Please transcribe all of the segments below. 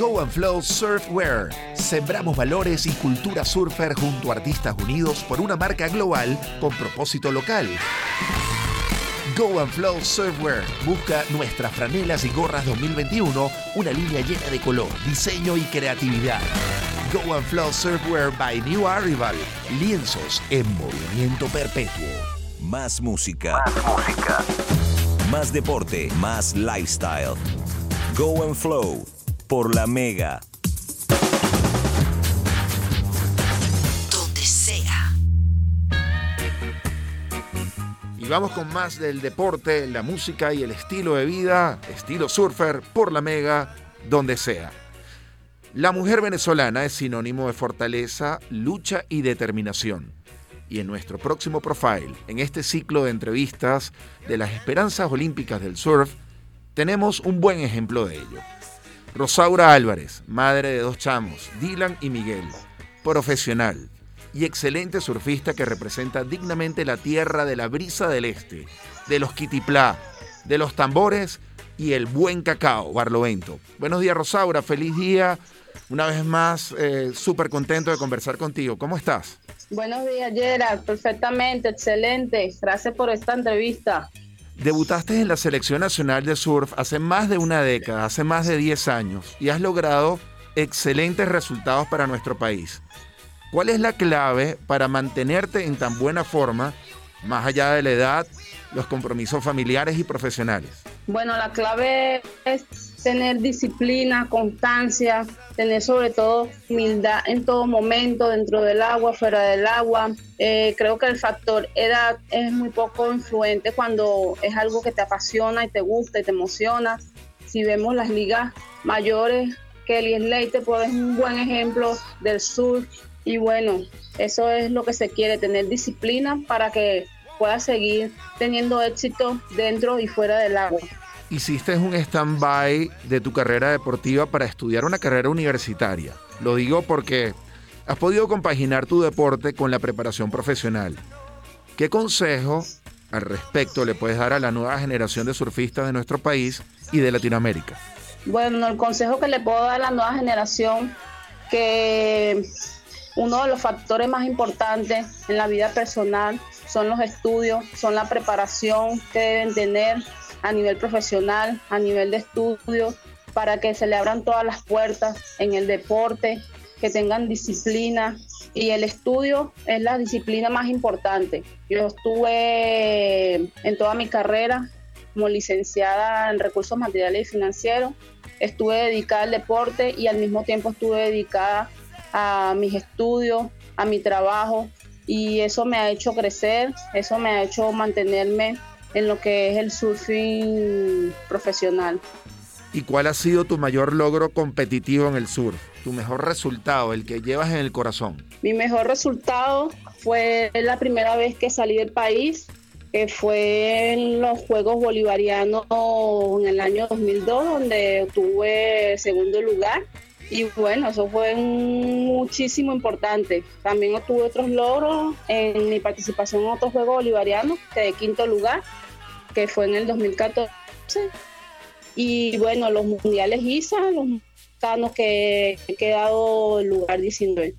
Go and Flow Surfwear. Sembramos valores y cultura surfer junto a artistas unidos por una marca global con propósito local. Go and Flow Surfwear. Busca nuestras franelas y gorras 2021, una línea llena de color, diseño y creatividad. Go and Flow Surfwear by New Arrival. Lienzos en movimiento perpetuo. Más música. Más música. Más deporte. Más lifestyle. Go and Flow. Por la Mega. Donde sea. Y vamos con más del deporte, la música y el estilo de vida, estilo surfer, por la Mega, donde sea. La mujer venezolana es sinónimo de fortaleza, lucha y determinación. Y en nuestro próximo profile, en este ciclo de entrevistas de las esperanzas olímpicas del surf, tenemos un buen ejemplo de ello. Rosaura Álvarez, madre de dos chamos, Dylan y Miguel, profesional y excelente surfista que representa dignamente la tierra de la brisa del este, de los kitiplá, de los tambores y el buen cacao, Barlovento. Buenos días Rosaura, feliz día una vez más, eh, súper contento de conversar contigo. ¿Cómo estás? Buenos días, Gerard. Perfectamente, excelente. Gracias por esta entrevista. Debutaste en la Selección Nacional de Surf hace más de una década, hace más de 10 años, y has logrado excelentes resultados para nuestro país. ¿Cuál es la clave para mantenerte en tan buena forma, más allá de la edad, los compromisos familiares y profesionales? Bueno, la clave es tener disciplina, constancia, tener sobre todo humildad en todo momento, dentro del agua, fuera del agua. Eh, creo que el factor edad es muy poco influente cuando es algo que te apasiona y te gusta y te emociona. Si vemos las ligas mayores, Kelly Slater pues, es un buen ejemplo del sur y bueno, eso es lo que se quiere, tener disciplina para que puedas seguir teniendo éxito dentro y fuera del agua hiciste un stand-by de tu carrera deportiva para estudiar una carrera universitaria. Lo digo porque has podido compaginar tu deporte con la preparación profesional. ¿Qué consejo al respecto le puedes dar a la nueva generación de surfistas de nuestro país y de Latinoamérica? Bueno, el consejo que le puedo dar a la nueva generación, que uno de los factores más importantes en la vida personal son los estudios, son la preparación que deben tener a nivel profesional, a nivel de estudio, para que se le abran todas las puertas en el deporte, que tengan disciplina. Y el estudio es la disciplina más importante. Yo estuve en toda mi carrera como licenciada en recursos materiales y financieros. Estuve dedicada al deporte y al mismo tiempo estuve dedicada a mis estudios, a mi trabajo. Y eso me ha hecho crecer, eso me ha hecho mantenerme en lo que es el surfing profesional. ¿Y cuál ha sido tu mayor logro competitivo en el surf? Tu mejor resultado, el que llevas en el corazón. Mi mejor resultado fue la primera vez que salí del país, que fue en los Juegos Bolivarianos en el año 2002, donde obtuve segundo lugar. Y bueno, eso fue muchísimo importante. También obtuve otros logros en mi participación en otros Juegos Bolivarianos, que de quinto lugar que fue en el 2014. Y bueno, los mundiales ISA, los mexicanos que he quedado lugar 19.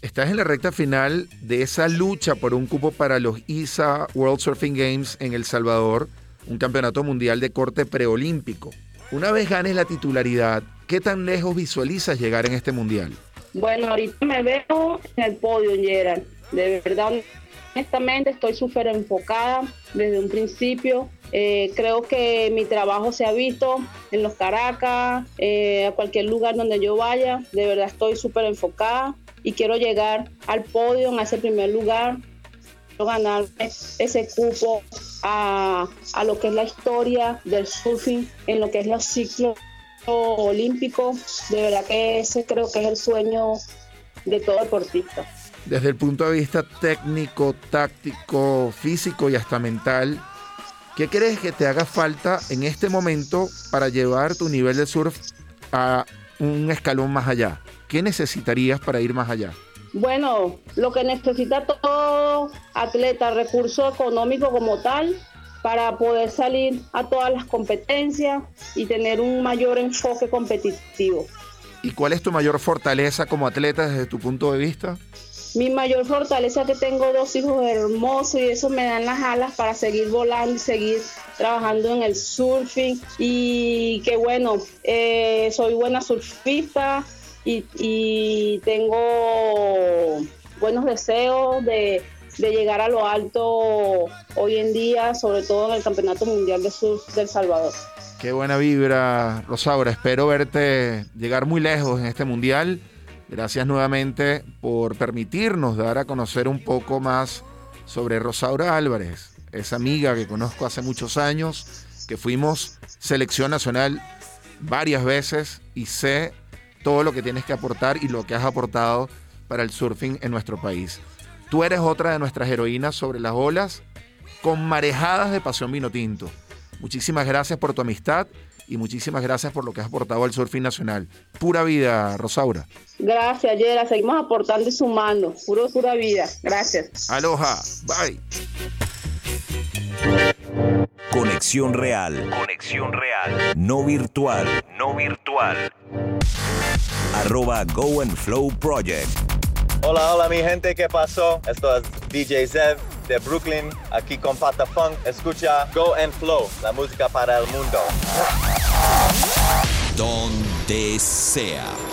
Estás en la recta final de esa lucha por un cupo para los ISA World Surfing Games en El Salvador, un campeonato mundial de corte preolímpico. Una vez ganes la titularidad, ¿qué tan lejos visualizas llegar en este mundial? Bueno, ahorita me veo en el podio, Gerard. De verdad, honestamente estoy súper enfocada desde un principio. Eh, creo que mi trabajo se ha visto en los Caracas, eh, a cualquier lugar donde yo vaya. De verdad estoy súper enfocada y quiero llegar al podio, en ese primer lugar, ganar ese cupo a, a, lo que es la historia del surfing, en lo que es los ciclos olímpicos. De verdad que ese creo que es el sueño de todo deportista desde el punto de vista técnico, táctico, físico y hasta mental, ¿qué crees que te haga falta en este momento para llevar tu nivel de surf a un escalón más allá? ¿Qué necesitarías para ir más allá? Bueno, lo que necesita todo atleta, recurso económico como tal, para poder salir a todas las competencias y tener un mayor enfoque competitivo. ¿Y cuál es tu mayor fortaleza como atleta desde tu punto de vista? Mi mayor fortaleza es que tengo dos hijos hermosos y eso me dan las alas para seguir volando y seguir trabajando en el surfing. Y que bueno, eh, soy buena surfista y, tengo buenos deseos de, de, llegar a lo alto hoy en día, sobre todo en el Campeonato Mundial de Surf del Salvador. Qué buena vibra, Rosaura. Espero verte llegar muy lejos en este mundial Gracias nuevamente por permitirnos dar a conocer un poco más sobre Rosaura Álvarez, esa amiga que conozco hace muchos años, que fuimos selección nacional varias veces y sé todo lo que tienes que aportar y lo que has aportado para el surfing en nuestro país. Tú eres otra de nuestras heroínas sobre las olas con marejadas de pasión vino tinto. Muchísimas gracias por tu amistad y muchísimas gracias por lo que has aportado al surfing nacional. Pura vida, Rosaura. Gracias, Yera. Seguimos aportando y sumando. Puro, pura vida. Gracias. Aloha. Bye. Conexión real. Conexión real. No virtual. No virtual. Arroba Go and Flow Project. Hola, hola mi gente, ¿qué pasó? Esto es DJ Zev de Brooklyn, aquí con Pata Funk. Escucha Go and Flow, la música para el mundo. Donde sea.